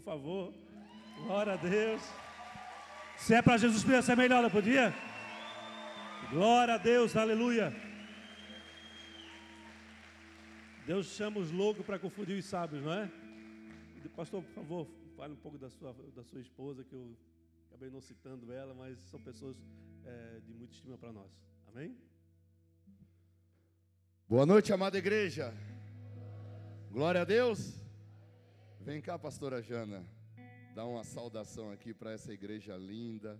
por favor. Glória a Deus. Se é para Jesus podia ser melhor, não podia? Glória a Deus, aleluia. Deus chama os loucos para confundir os sábios, não é? Pastor, por favor, fale um pouco da sua, da sua esposa, que eu acabei não citando ela, mas são pessoas é, de muita estima para nós. Amém? Boa noite, amada igreja. Glória a Deus. Vem cá, pastora Jana, dar uma saudação aqui para essa igreja linda.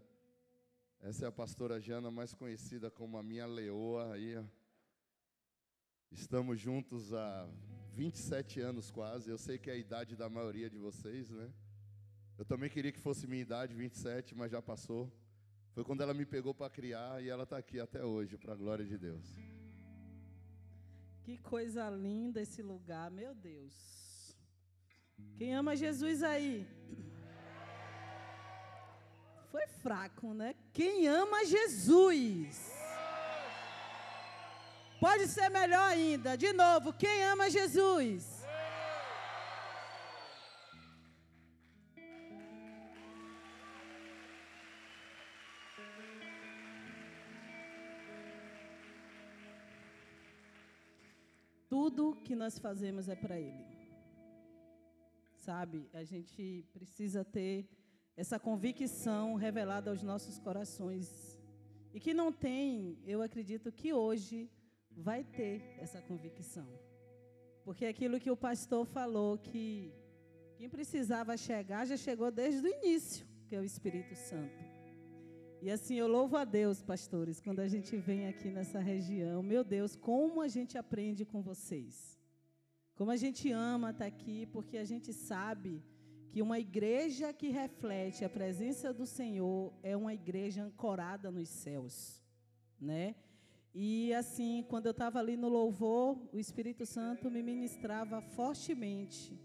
Essa é a pastora Jana, mais conhecida como a minha leoa aí. Estamos juntos há 27 anos quase. Eu sei que é a idade da maioria de vocês, né? Eu também queria que fosse minha idade, 27, mas já passou. Foi quando ela me pegou para criar e ela está aqui até hoje, para a glória de Deus. Que coisa linda esse lugar, meu Deus. Quem ama Jesus aí? Foi fraco, né? Quem ama Jesus? Pode ser melhor ainda. De novo, quem ama Jesus? Tudo que nós fazemos é para Ele. Sabe, a gente precisa ter essa convicção revelada aos nossos corações. E que não tem, eu acredito que hoje vai ter essa convicção. Porque aquilo que o pastor falou, que quem precisava chegar já chegou desde o início, que é o Espírito Santo. E assim eu louvo a Deus, pastores, quando a gente vem aqui nessa região. Meu Deus, como a gente aprende com vocês. Como a gente ama estar aqui, porque a gente sabe que uma igreja que reflete a presença do Senhor é uma igreja ancorada nos céus, né? E assim, quando eu estava ali no louvor, o Espírito Santo me ministrava fortemente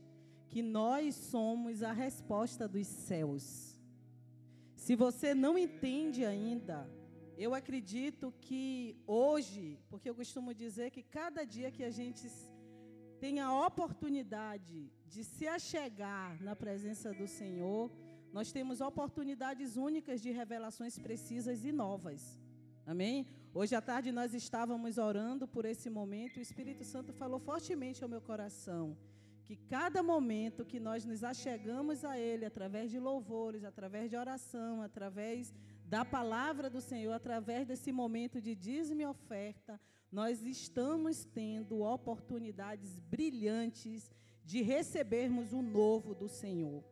que nós somos a resposta dos céus. Se você não entende ainda, eu acredito que hoje, porque eu costumo dizer que cada dia que a gente tem a oportunidade de se achegar na presença do Senhor, nós temos oportunidades únicas de revelações precisas e novas. Amém? Hoje à tarde nós estávamos orando por esse momento, o Espírito Santo falou fortemente ao meu coração que cada momento que nós nos achegamos a Ele, através de louvores, através de oração, através da palavra do Senhor, através desse momento de dízimo e oferta, nós estamos tendo oportunidades brilhantes de recebermos o novo do Senhor.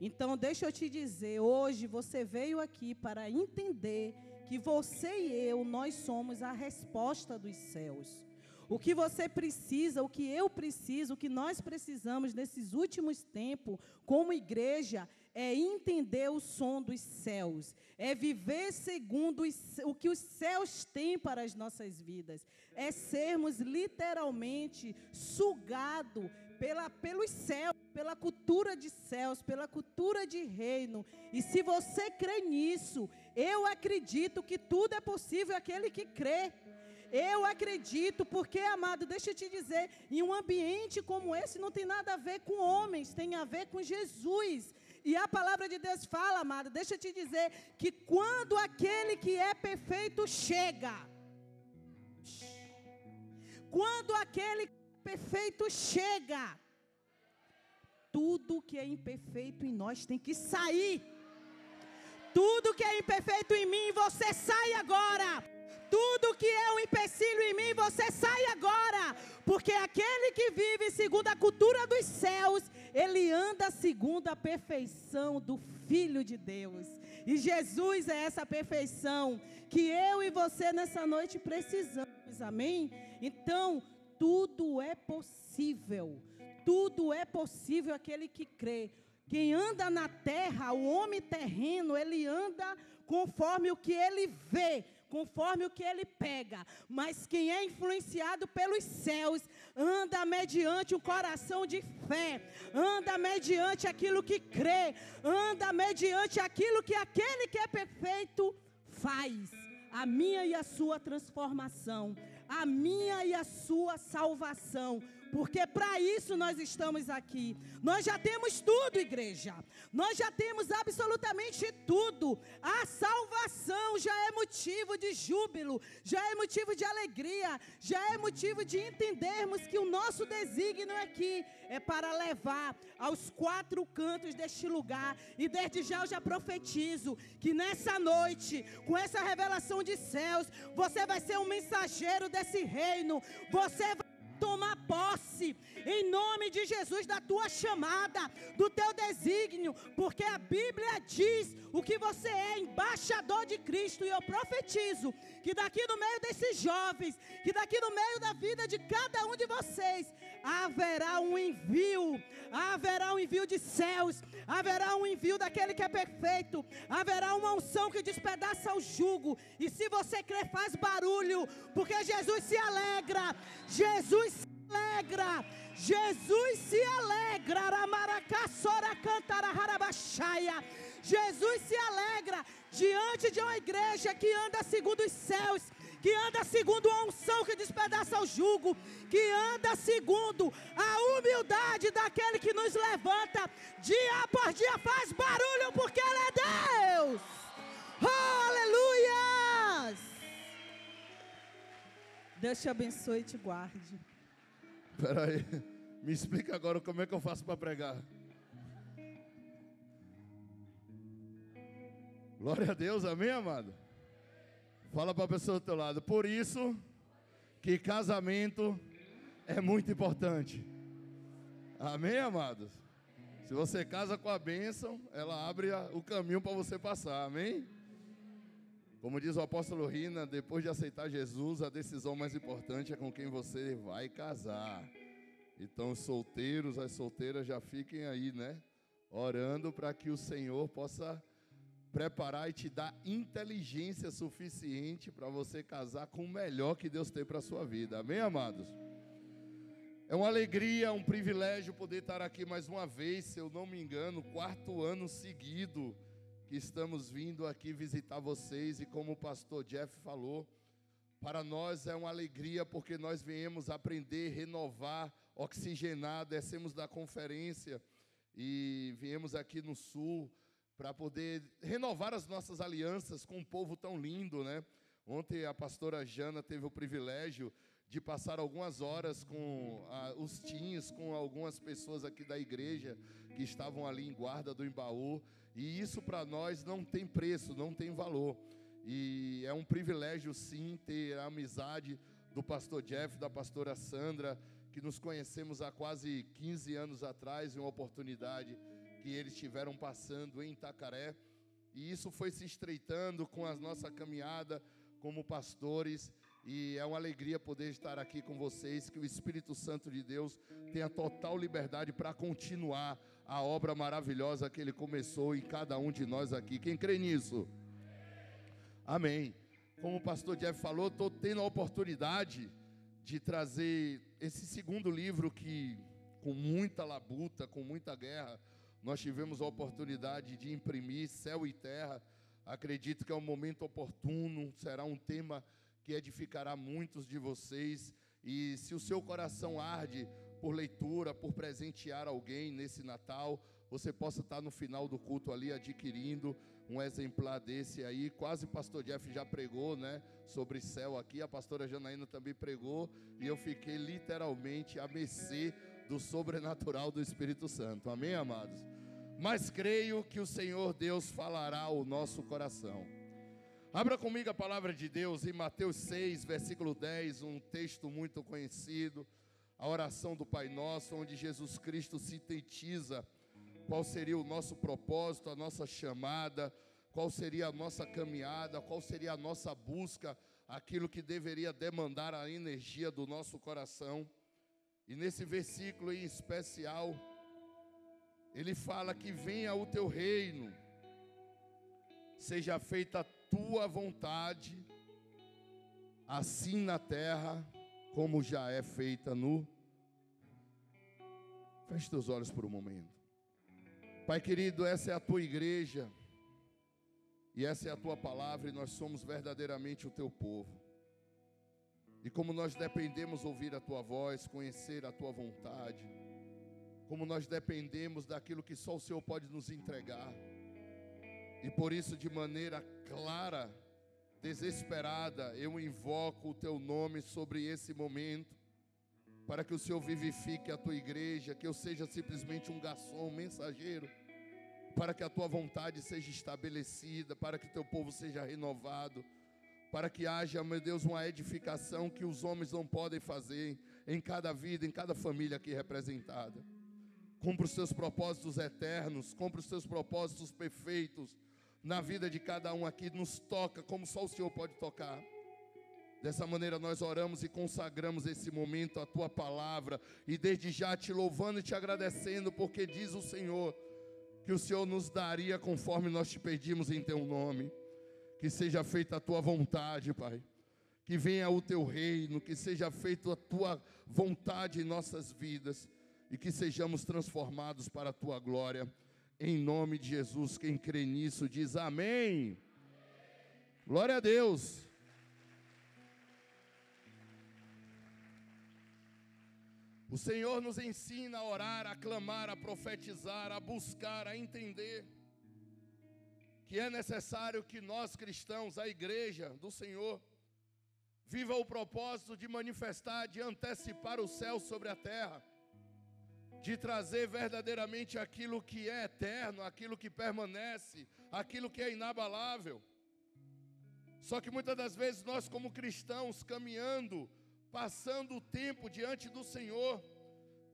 Então, deixa eu te dizer, hoje você veio aqui para entender que você e eu, nós somos a resposta dos céus. O que você precisa, o que eu preciso, o que nós precisamos nesses últimos tempos, como igreja, é entender o som dos céus, é viver segundo o que os céus têm para as nossas vidas, é sermos literalmente sugados pela, pelos céus, pela cultura de céus, pela cultura de reino. E se você crê nisso, eu acredito que tudo é possível aquele que crê. Eu acredito, porque, amado, deixa eu te dizer, em um ambiente como esse não tem nada a ver com homens, tem a ver com Jesus. E a palavra de Deus fala, amado, deixa eu te dizer, que quando aquele que é perfeito chega, quando aquele perfeito chega, tudo que é imperfeito em nós tem que sair. Tudo que é imperfeito em mim, você sai agora. Tudo que é um empecilho em mim, você sai agora. Porque aquele que vive segundo a cultura dos céus, ele anda segundo a perfeição do Filho de Deus. E Jesus é essa perfeição que eu e você nessa noite precisamos. Amém? Então, tudo é possível. Tudo é possível aquele que crê. Quem anda na terra, o homem terreno, ele anda conforme o que ele vê, conforme o que ele pega. Mas quem é influenciado pelos céus, anda mediante um coração de fé, anda mediante aquilo que crê, anda mediante aquilo que aquele que é perfeito faz. A minha e a sua transformação a minha e a sua salvação. Porque para isso nós estamos aqui. Nós já temos tudo, igreja. Nós já temos absolutamente tudo. A salvação já é motivo de júbilo, já é motivo de alegria, já é motivo de entendermos que o nosso desígnio aqui é para levar aos quatro cantos deste lugar. E desde já eu já profetizo que nessa noite, com essa revelação de céus, você vai ser um mensageiro desse reino. Você vai tomar posse, em nome de Jesus, da tua chamada, do teu desígnio, porque a Bíblia diz o que você é, embaixador de Cristo, e eu profetizo que daqui no meio desses jovens, que daqui no meio da vida de cada um de vocês, haverá um envio, haverá um envio de céus, haverá um envio daquele que é perfeito, haverá uma unção que despedaça o jugo, e se você crer, faz barulho, porque Jesus se alegra, Jesus alegra, Jesus se alegra, Aramaracassora cantara harabaxaia. Jesus se alegra diante de uma igreja que anda segundo os céus, que anda segundo a unção que despedaça o jugo, que anda segundo a humildade daquele que nos levanta dia após dia, faz barulho porque Ele é Deus. Aleluias! Deus te abençoe e te guarde. Espera aí, me explica agora como é que eu faço para pregar. Glória a Deus, amém, amado? Fala para a pessoa do teu lado. Por isso que casamento é muito importante. Amém, amados? Se você casa com a bênção, ela abre o caminho para você passar. Amém? Como diz o apóstolo Rina, depois de aceitar Jesus, a decisão mais importante é com quem você vai casar. Então, os solteiros, as solteiras já fiquem aí, né? Orando para que o Senhor possa preparar e te dar inteligência suficiente para você casar com o melhor que Deus tem para a sua vida. Amém, amados? É uma alegria, um privilégio poder estar aqui mais uma vez, se eu não me engano, quarto ano seguido que estamos vindo aqui visitar vocês e como o pastor Jeff falou, para nós é uma alegria porque nós viemos aprender, renovar, oxigenar, descemos da conferência e viemos aqui no sul para poder renovar as nossas alianças com um povo tão lindo, né? Ontem a pastora Jana teve o privilégio de passar algumas horas com ah, os teens, com algumas pessoas aqui da igreja que estavam ali em guarda do Embaú, e isso para nós não tem preço, não tem valor. E é um privilégio sim ter a amizade do pastor Jeff, da pastora Sandra, que nos conhecemos há quase 15 anos atrás, em uma oportunidade que eles estiveram passando em Itacaré. E isso foi se estreitando com a nossa caminhada como pastores. E é uma alegria poder estar aqui com vocês. Que o Espírito Santo de Deus tenha total liberdade para continuar a obra maravilhosa que ele começou em cada um de nós aqui. Quem crê nisso? Amém. Como o pastor Jeff falou, estou tendo a oportunidade de trazer esse segundo livro que, com muita labuta, com muita guerra, nós tivemos a oportunidade de imprimir céu e terra. Acredito que é um momento oportuno, será um tema que edificará muitos de vocês. E se o seu coração arde por leitura, por presentear alguém nesse Natal, você possa estar no final do culto ali adquirindo um exemplar desse aí. Quase o pastor Jeff já pregou, né, sobre céu aqui. A pastora Janaína também pregou e eu fiquei literalmente a mercê do sobrenatural do Espírito Santo. Amém, amados? Mas creio que o Senhor Deus falará ao nosso coração. Abra comigo a palavra de Deus em Mateus 6, versículo 10, um texto muito conhecido, a oração do Pai Nosso, onde Jesus Cristo sintetiza qual seria o nosso propósito, a nossa chamada, qual seria a nossa caminhada, qual seria a nossa busca, aquilo que deveria demandar a energia do nosso coração. E nesse versículo em especial, ele fala que venha o teu reino, seja feita a tua vontade, assim na terra, como já é feita no. Feche teus olhos por um momento. Pai querido, essa é a tua igreja, e essa é a tua palavra, e nós somos verdadeiramente o teu povo. E como nós dependemos ouvir a tua voz, conhecer a tua vontade, como nós dependemos daquilo que só o Senhor pode nos entregar. E por isso, de maneira clara, desesperada, eu invoco o teu nome sobre esse momento, para que o Senhor vivifique a tua igreja, que eu seja simplesmente um garçom, um mensageiro, para que a tua vontade seja estabelecida, para que o teu povo seja renovado, para que haja, meu Deus, uma edificação que os homens não podem fazer em cada vida, em cada família aqui representada. Cumpra os seus propósitos eternos, cumpra os seus propósitos perfeitos na vida de cada um aqui, nos toca como só o Senhor pode tocar. Dessa maneira nós oramos e consagramos esse momento à tua palavra e desde já te louvando e te agradecendo, porque diz o Senhor que o Senhor nos daria conforme nós te pedimos em teu nome. Que seja feita a tua vontade, Pai. Que venha o teu reino, que seja feita a tua vontade em nossas vidas e que sejamos transformados para a tua glória. Em nome de Jesus, quem crê nisso diz amém. Glória a Deus. O Senhor nos ensina a orar, a clamar, a profetizar, a buscar, a entender que é necessário que nós cristãos, a igreja do Senhor, viva o propósito de manifestar, de antecipar o céu sobre a terra de trazer verdadeiramente aquilo que é eterno, aquilo que permanece, aquilo que é inabalável. Só que muitas das vezes nós, como cristãos, caminhando, passando o tempo diante do Senhor,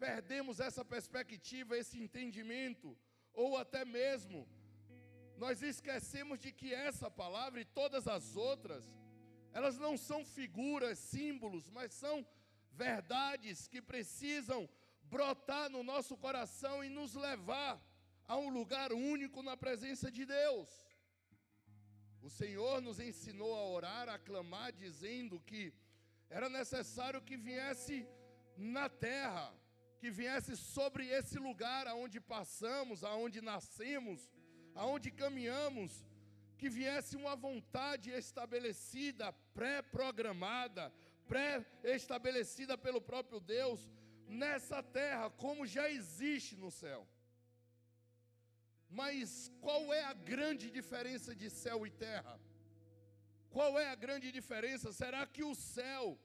perdemos essa perspectiva, esse entendimento, ou até mesmo nós esquecemos de que essa palavra e todas as outras, elas não são figuras, símbolos, mas são verdades que precisam brotar no nosso coração e nos levar a um lugar único na presença de Deus. O Senhor nos ensinou a orar, a clamar, dizendo que era necessário que viesse na terra, que viesse sobre esse lugar aonde passamos, aonde nascemos, aonde caminhamos, que viesse uma vontade estabelecida, pré-programada, pré-estabelecida pelo próprio Deus, nessa terra como já existe no céu. Mas qual é a grande diferença de céu e terra? Qual é a grande diferença? Será que o céu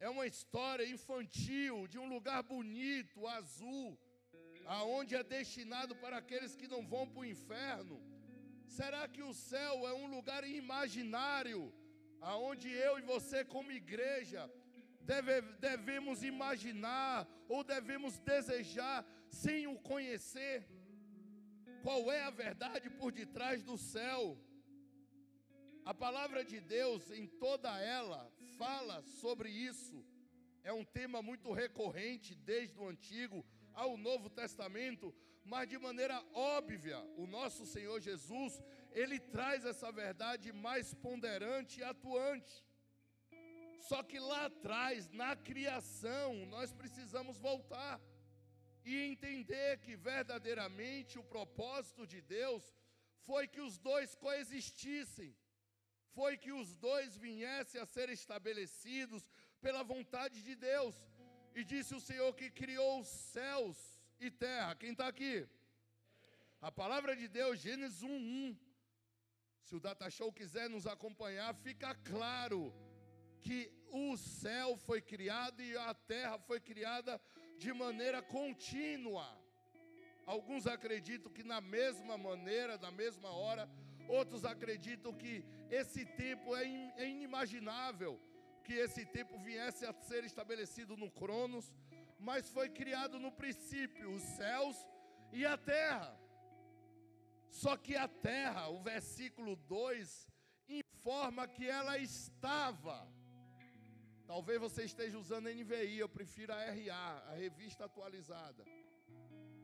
é uma história infantil de um lugar bonito, azul, aonde é destinado para aqueles que não vão para o inferno? Será que o céu é um lugar imaginário, aonde eu e você como igreja deve, devemos imaginar ou devemos desejar sem o conhecer? Qual é a verdade por detrás do céu? A palavra de Deus, em toda ela, fala sobre isso. É um tema muito recorrente desde o Antigo ao Novo Testamento, mas de maneira óbvia, o nosso Senhor Jesus, ele traz essa verdade mais ponderante e atuante. Só que lá atrás, na criação, nós precisamos voltar e entender que verdadeiramente o propósito de Deus foi que os dois coexistissem, foi que os dois viessem a ser estabelecidos pela vontade de Deus. E disse o Senhor que criou os céus e terra. Quem está aqui? A palavra de Deus, Gênesis 1:1. Se o Data Show quiser nos acompanhar, fica claro que o céu foi criado e a terra foi criada de maneira contínua. Alguns acreditam que na mesma maneira, na mesma hora, outros acreditam que esse tempo é, é inimaginável, que esse tempo viesse a ser estabelecido no Cronos, mas foi criado no princípio os céus e a terra. Só que a terra, o versículo 2, informa que ela estava Talvez você esteja usando NVI, eu prefiro a RA, a revista atualizada.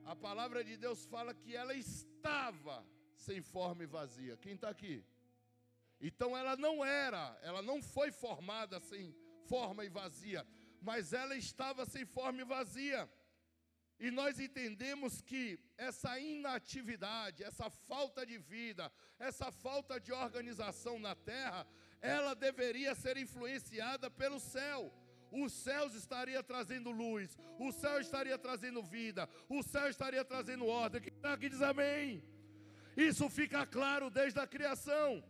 A palavra de Deus fala que ela estava sem forma e vazia. Quem está aqui? Então ela não era, ela não foi formada sem forma e vazia, mas ela estava sem forma e vazia. E nós entendemos que essa inatividade, essa falta de vida, essa falta de organização na terra, ela deveria ser influenciada pelo céu. O céu estaria trazendo luz, o céu estaria trazendo vida, o céu estaria trazendo ordem. Quem está aqui diz amém. Isso fica claro desde a criação.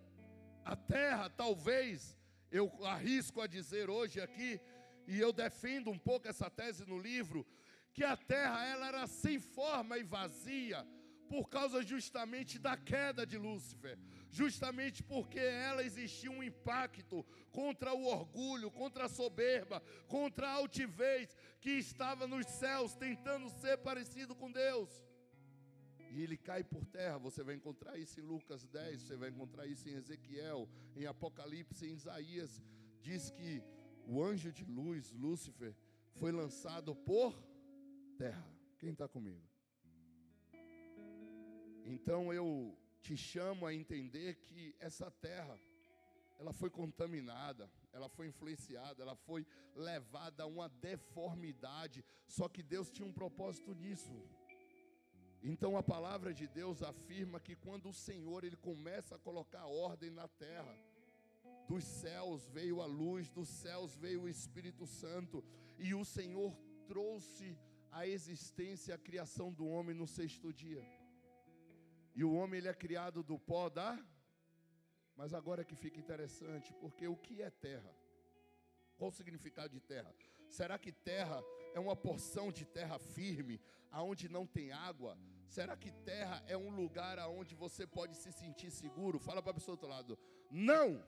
A terra, talvez, eu arrisco a dizer hoje aqui, e eu defendo um pouco essa tese no livro, que a terra ela era sem forma e vazia por causa justamente da queda de Lúcifer, justamente porque ela existia um impacto contra o orgulho, contra a soberba, contra a altivez que estava nos céus tentando ser parecido com Deus. E ele cai por terra, você vai encontrar isso em Lucas 10, você vai encontrar isso em Ezequiel, em Apocalipse, em Isaías, diz que o anjo de luz, Lúcifer, foi lançado por terra. Quem está comigo? Então eu te chamo a entender que essa terra, ela foi contaminada, ela foi influenciada, ela foi levada a uma deformidade, só que Deus tinha um propósito nisso. Então a palavra de Deus afirma que quando o Senhor ele começa a colocar ordem na terra, dos céus veio a luz, dos céus veio o Espírito Santo, e o Senhor trouxe a existência, a criação do homem no sexto dia. E o homem ele é criado do pó da. Mas agora que fica interessante, porque o que é terra? Qual o significado de terra? Será que terra é uma porção de terra firme, aonde não tem água? Será que terra é um lugar aonde você pode se sentir seguro? Fala para a pessoa do outro lado. Não!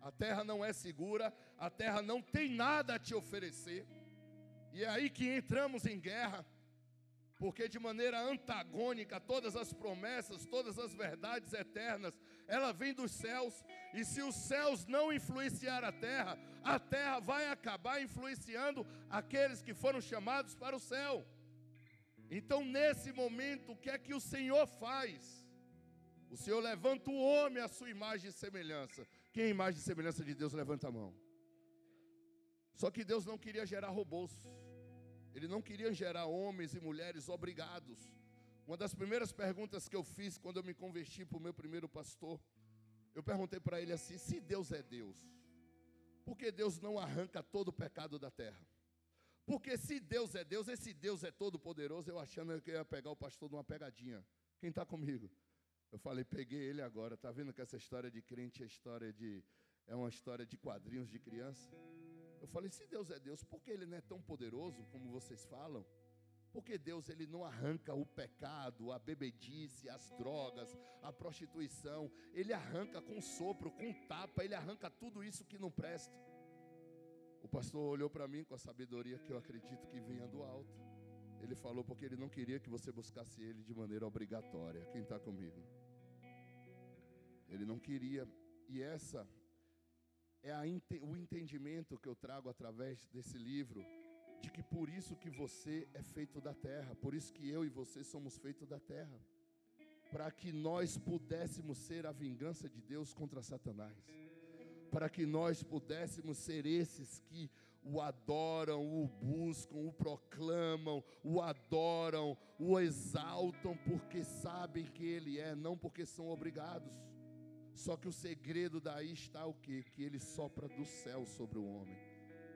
A terra não é segura, a terra não tem nada a te oferecer. E é aí que entramos em guerra, porque de maneira antagônica todas as promessas, todas as verdades eternas, ela vem dos céus, e se os céus não influenciar a terra, a terra vai acabar influenciando aqueles que foram chamados para o céu. Então, nesse momento, o que é que o Senhor faz? O Senhor levanta o homem à sua imagem e semelhança. Quem é imagem e semelhança de Deus, levanta a mão. Só que Deus não queria gerar robôs. Ele não queria gerar homens e mulheres obrigados. Uma das primeiras perguntas que eu fiz quando eu me converti para o meu primeiro pastor, eu perguntei para ele assim: se Deus é Deus, por que Deus não arranca todo o pecado da terra? Porque se Deus é Deus, esse Deus é todo poderoso, eu achando que eu ia pegar o pastor numa pegadinha. Quem está comigo? Eu falei, peguei ele agora. Está vendo que essa história de crente é história de é uma história de quadrinhos de criança? Eu falei, se Deus é Deus, por que ele não é tão poderoso como vocês falam? Porque Deus ele não arranca o pecado, a bebedice, as drogas, a prostituição, ele arranca com sopro, com tapa, ele arranca tudo isso que não presta. O pastor olhou para mim com a sabedoria que eu acredito que vinha do alto. Ele falou porque ele não queria que você buscasse ele de maneira obrigatória. Quem está comigo? Ele não queria. E essa é a, o entendimento que eu trago através desse livro, de que por isso que você é feito da terra, por isso que eu e você somos feitos da terra, para que nós pudéssemos ser a vingança de Deus contra Satanás para que nós pudéssemos ser esses que o adoram, o buscam, o proclamam, o adoram, o exaltam, porque sabem que Ele é, não porque são obrigados. Só que o segredo daí está o que? Que Ele sopra do céu sobre o homem.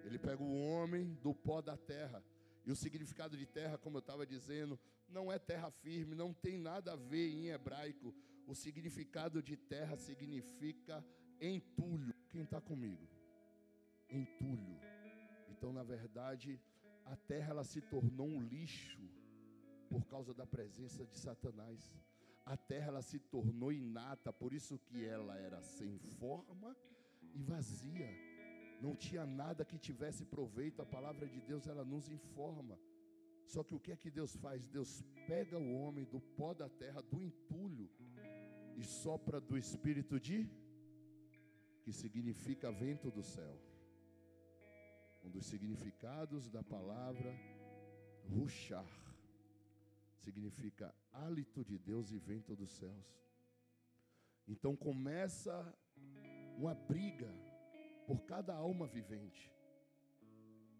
Ele pega o homem do pó da terra. E o significado de terra, como eu estava dizendo, não é terra firme, não tem nada a ver em hebraico. O significado de terra significa entulho. Quem está comigo? Entulho. Então, na verdade, a terra ela se tornou um lixo por causa da presença de Satanás. A terra ela se tornou inata, por isso que ela era sem forma e vazia. Não tinha nada que tivesse proveito. A palavra de Deus ela nos informa. Só que o que é que Deus faz? Deus pega o homem do pó da terra, do entulho, e sopra do espírito de que significa vento do céu. Um dos significados da palavra ruxar significa hálito de Deus e vento dos céus. Então começa uma briga por cada alma vivente.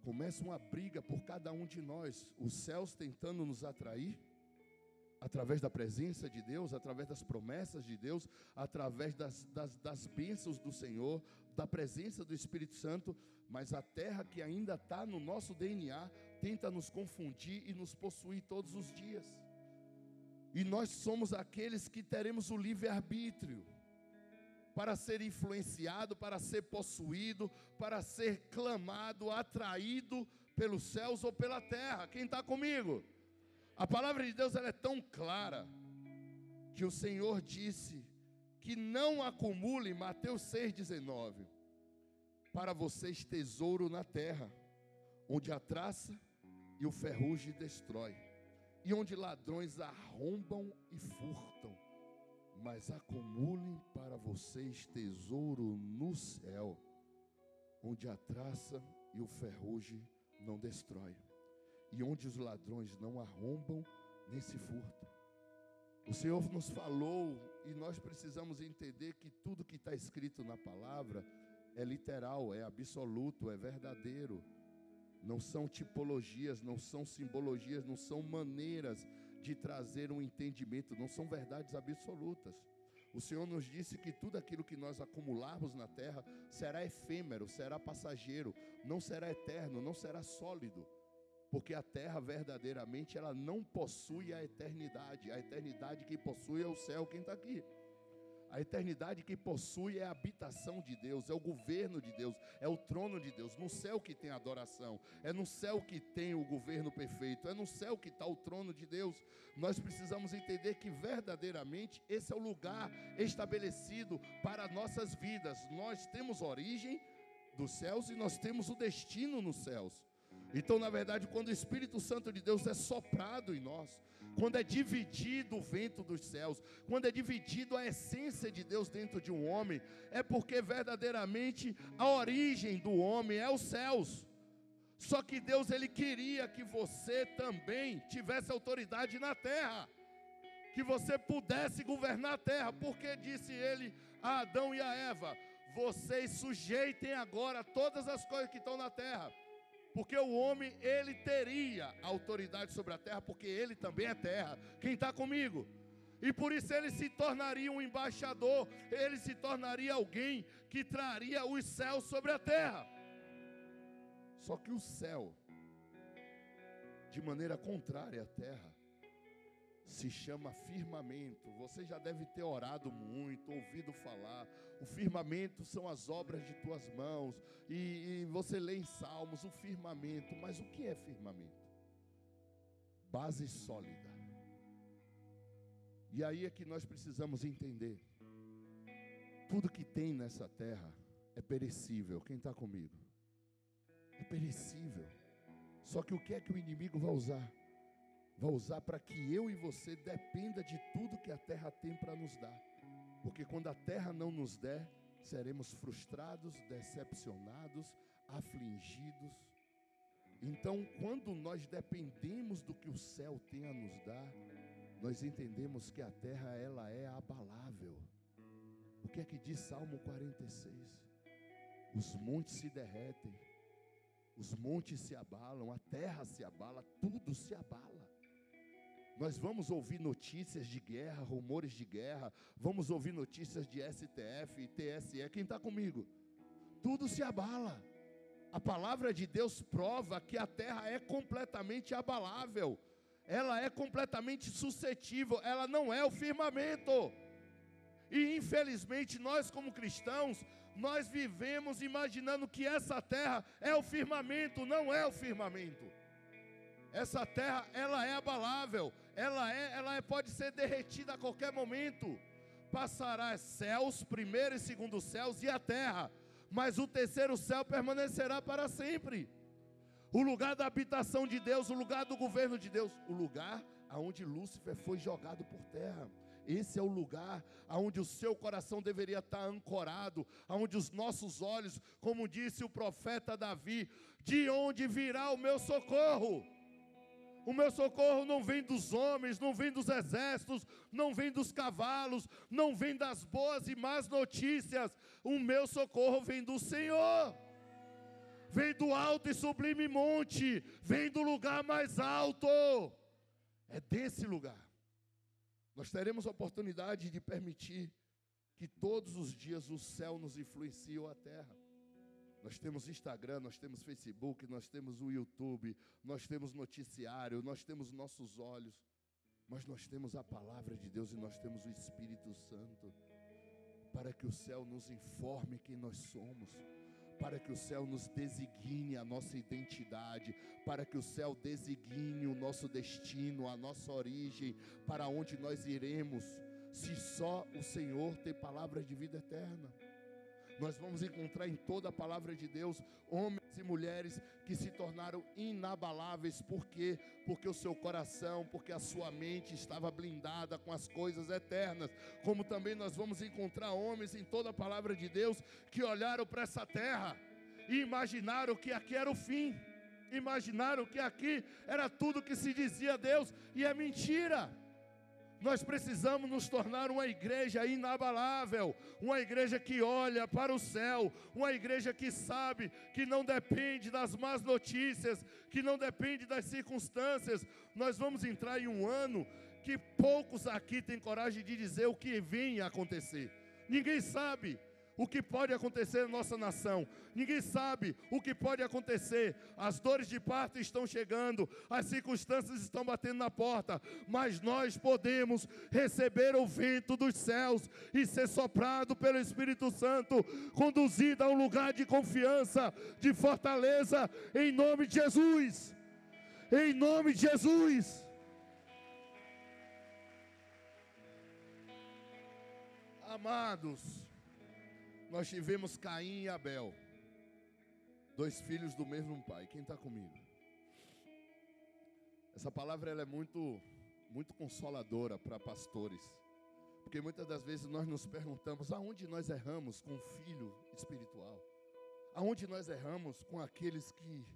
Começa uma briga por cada um de nós, os céus tentando nos atrair, através da presença de Deus, através das promessas de Deus, através das, das, das bênçãos do Senhor, da presença do Espírito Santo, mas a terra que ainda está no nosso DNA tenta nos confundir e nos possuir todos os dias. E nós somos aqueles que teremos o livre-arbítrio para ser influenciado, para ser possuído, para ser clamado, atraído pelos céus ou pela terra. Quem está comigo? A palavra de Deus ela é tão clara que o Senhor disse que não acumule, Mateus 6,19, para vocês tesouro na terra, onde a traça e o ferrugem destrói, e onde ladrões arrombam e furtam, mas acumulem para vocês tesouro no céu, onde a traça e o ferrugem não destrói e onde os ladrões não arrombam nem se furtam. O Senhor nos falou e nós precisamos entender que tudo que está escrito na palavra é literal, é absoluto, é verdadeiro. Não são tipologias, não são simbologias, não são maneiras de trazer um entendimento, não são verdades absolutas. O Senhor nos disse que tudo aquilo que nós acumularmos na terra será efêmero, será passageiro, não será eterno, não será sólido porque a terra verdadeiramente ela não possui a eternidade. A eternidade que possui é o céu, quem está aqui. A eternidade que possui é a habitação de Deus, é o governo de Deus, é o trono de Deus. No céu que tem adoração, é no céu que tem o governo perfeito, é no céu que está o trono de Deus. Nós precisamos entender que verdadeiramente esse é o lugar estabelecido para nossas vidas. Nós temos origem dos céus e nós temos o destino nos céus. Então, na verdade, quando o Espírito Santo de Deus é soprado em nós, quando é dividido o vento dos céus, quando é dividido a essência de Deus dentro de um homem, é porque verdadeiramente a origem do homem é os céus. Só que Deus ele queria que você também tivesse autoridade na terra, que você pudesse governar a terra, porque disse ele a Adão e a Eva: vocês sujeitem agora todas as coisas que estão na terra. Porque o homem, ele teria autoridade sobre a terra, porque ele também é terra. Quem está comigo? E por isso ele se tornaria um embaixador, ele se tornaria alguém que traria os céus sobre a terra. Só que o céu, de maneira contrária à terra, se chama firmamento. Você já deve ter orado muito, ouvido falar. O firmamento são as obras de tuas mãos. E, e, você lê em Salmos o firmamento. Mas o que é firmamento? Base sólida. E aí é que nós precisamos entender. Tudo que tem nessa terra é perecível. Quem está comigo? É perecível. Só que o que é que o inimigo vai usar? Vai usar para que eu e você dependa de tudo que a terra tem para nos dar. Porque quando a terra não nos der, seremos frustrados, decepcionados, afligidos. Então, quando nós dependemos do que o céu tem a nos dar, nós entendemos que a terra ela é abalável. O que é que diz Salmo 46? Os montes se derretem, os montes se abalam, a terra se abala, tudo se abala. Nós vamos ouvir notícias de guerra, rumores de guerra, vamos ouvir notícias de STF, TSE. Quem está comigo? Tudo se abala. A palavra de Deus prova que a terra é completamente abalável, ela é completamente suscetível, ela não é o firmamento. E infelizmente nós, como cristãos, nós vivemos imaginando que essa terra é o firmamento, não é o firmamento. Essa terra, ela é abalável, ela é, ela é, pode ser derretida a qualquer momento. Passará céus, primeiro e segundo céus e a terra, mas o terceiro céu permanecerá para sempre. O lugar da habitação de Deus, o lugar do governo de Deus, o lugar aonde Lúcifer foi jogado por terra. Esse é o lugar aonde o seu coração deveria estar ancorado, aonde os nossos olhos, como disse o profeta Davi, de onde virá o meu socorro? O meu socorro não vem dos homens, não vem dos exércitos, não vem dos cavalos, não vem das boas e más notícias. O meu socorro vem do Senhor. Vem do alto e sublime monte, vem do lugar mais alto. É desse lugar. Nós teremos a oportunidade de permitir que todos os dias o céu nos influencie a terra. Nós temos Instagram, nós temos Facebook, nós temos o YouTube, nós temos noticiário, nós temos nossos olhos, mas nós temos a palavra de Deus e nós temos o Espírito Santo para que o céu nos informe quem nós somos, para que o céu nos designe a nossa identidade, para que o céu designe o nosso destino, a nossa origem, para onde nós iremos, se só o Senhor tem palavras de vida eterna nós vamos encontrar em toda a palavra de Deus homens e mulheres que se tornaram inabaláveis, por quê? Porque o seu coração, porque a sua mente estava blindada com as coisas eternas. Como também nós vamos encontrar homens em toda a palavra de Deus que olharam para essa terra e imaginaram que aqui era o fim. Imaginaram que aqui era tudo que se dizia a Deus, e é mentira. Nós precisamos nos tornar uma igreja inabalável, uma igreja que olha para o céu, uma igreja que sabe que não depende das más notícias, que não depende das circunstâncias. Nós vamos entrar em um ano que poucos aqui têm coragem de dizer o que vem a acontecer. Ninguém sabe o que pode acontecer na nossa nação. Ninguém sabe o que pode acontecer. As dores de parto estão chegando, as circunstâncias estão batendo na porta, mas nós podemos receber o vento dos céus e ser soprado pelo Espírito Santo, conduzido a um lugar de confiança, de fortaleza, em nome de Jesus. Em nome de Jesus. Amados, nós tivemos Caim e Abel, dois filhos do mesmo pai. Quem está comigo? Essa palavra ela é muito, muito consoladora para pastores, porque muitas das vezes nós nos perguntamos aonde nós erramos com o filho espiritual, aonde nós erramos com aqueles que,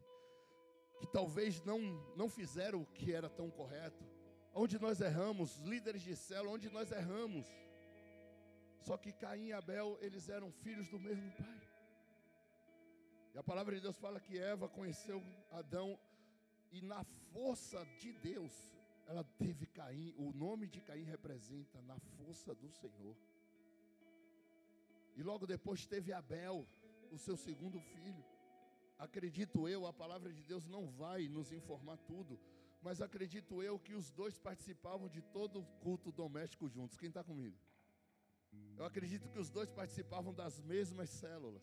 que talvez não, não fizeram o que era tão correto, onde nós erramos, líderes de célula, onde nós erramos. Só que Caim e Abel, eles eram filhos do mesmo pai. E a palavra de Deus fala que Eva conheceu Adão e na força de Deus, ela teve Caim. O nome de Caim representa na força do Senhor. E logo depois teve Abel, o seu segundo filho. Acredito eu, a palavra de Deus não vai nos informar tudo, mas acredito eu que os dois participavam de todo o culto doméstico juntos. Quem está comigo? Eu acredito que os dois participavam das mesmas células,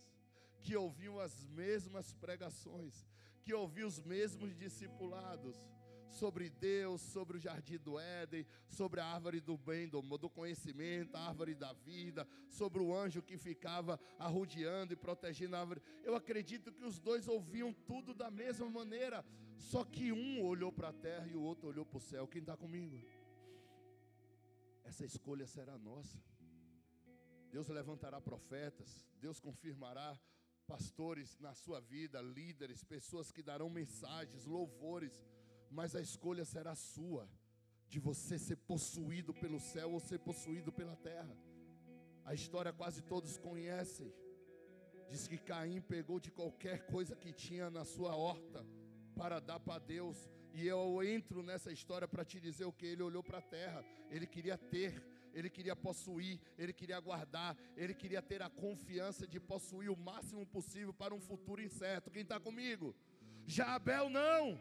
que ouviam as mesmas pregações, que ouviam os mesmos discipulados sobre Deus, sobre o jardim do Éden, sobre a árvore do bem, do, do, conhecimento, a árvore da vida, sobre o anjo que ficava arrodeando e protegendo a árvore. Eu acredito que os dois ouviam tudo da mesma maneira, só que um olhou para a terra e o outro olhou para o céu. Quem está comigo? Essa escolha será nossa. Deus levantará profetas, Deus confirmará pastores na sua vida, líderes, pessoas que darão mensagens, louvores, mas a escolha será sua, de você ser possuído pelo céu ou ser possuído pela terra. A história quase todos conhecem. Diz que Caim pegou de qualquer coisa que tinha na sua horta para dar para Deus. E eu entro nessa história para te dizer o que ele olhou para a terra, ele queria ter, ele queria possuir, ele queria guardar, ele queria ter a confiança de possuir o máximo possível para um futuro incerto. Quem está comigo? Já Abel não.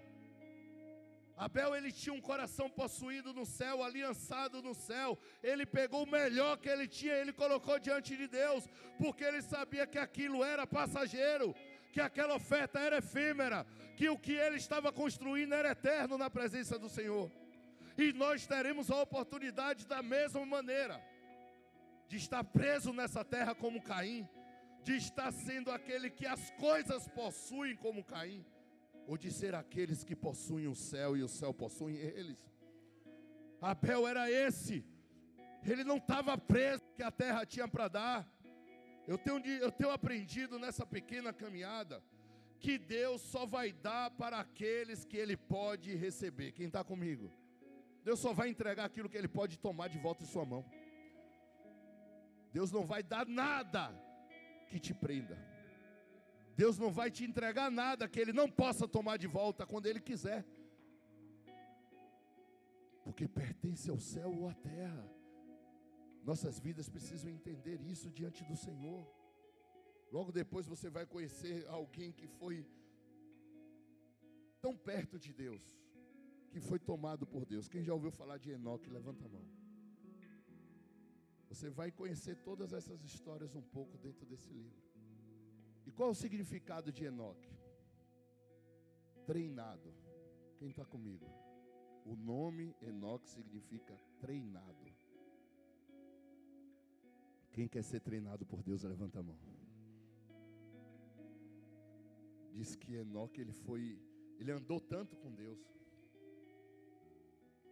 Abel ele tinha um coração possuído no céu, aliançado no céu. Ele pegou o melhor que ele tinha, ele colocou diante de Deus, porque ele sabia que aquilo era passageiro, que aquela oferta era efêmera, que o que ele estava construindo era eterno na presença do Senhor. E nós teremos a oportunidade da mesma maneira de estar preso nessa terra como Caim, de estar sendo aquele que as coisas possuem como Caim, ou de ser aqueles que possuem o céu e o céu possuem eles. Abel era esse. Ele não estava preso que a terra tinha para dar. Eu tenho, eu tenho aprendido nessa pequena caminhada que Deus só vai dar para aqueles que Ele pode receber. Quem está comigo? Deus só vai entregar aquilo que Ele pode tomar de volta em sua mão. Deus não vai dar nada que te prenda. Deus não vai te entregar nada que Ele não possa tomar de volta quando Ele quiser. Porque pertence ao céu ou à terra. Nossas vidas precisam entender isso diante do Senhor. Logo depois você vai conhecer alguém que foi tão perto de Deus, que foi tomado por Deus. Quem já ouviu falar de Enoque, levanta a mão. Você vai conhecer todas essas histórias um pouco dentro desse livro. E qual o significado de Enoque? Treinado. Quem está comigo? O nome Enoque significa treinado. Quem quer ser treinado por Deus, levanta a mão. Diz que Enoque ele foi, ele andou tanto com Deus.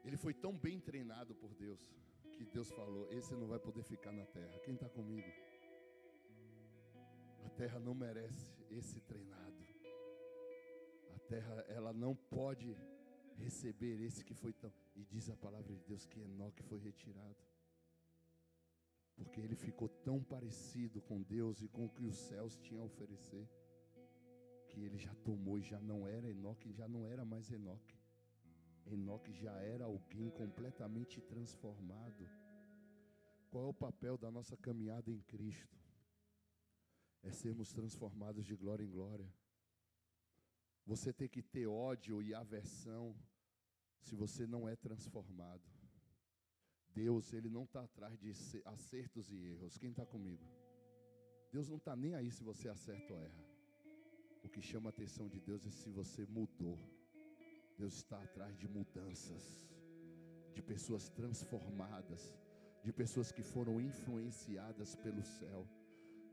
Ele foi tão bem treinado por Deus que Deus falou: esse não vai poder ficar na terra. Quem está comigo? A terra não merece esse treinado. A terra ela não pode receber esse que foi tão. E diz a palavra de Deus que Enoque foi retirado. Porque ele ficou tão parecido com Deus e com o que os céus tinham a oferecer que ele já tomou e já não era Enoque, já não era mais Enoque. Enoque já era alguém completamente transformado. Qual é o papel da nossa caminhada em Cristo? É sermos transformados de glória em glória. Você tem que ter ódio e aversão se você não é transformado. Deus, Ele não está atrás de acertos e erros. Quem está comigo? Deus não está nem aí se você acerta ou erra. O que chama a atenção de Deus é se você mudou. Deus está atrás de mudanças, de pessoas transformadas, de pessoas que foram influenciadas pelo céu,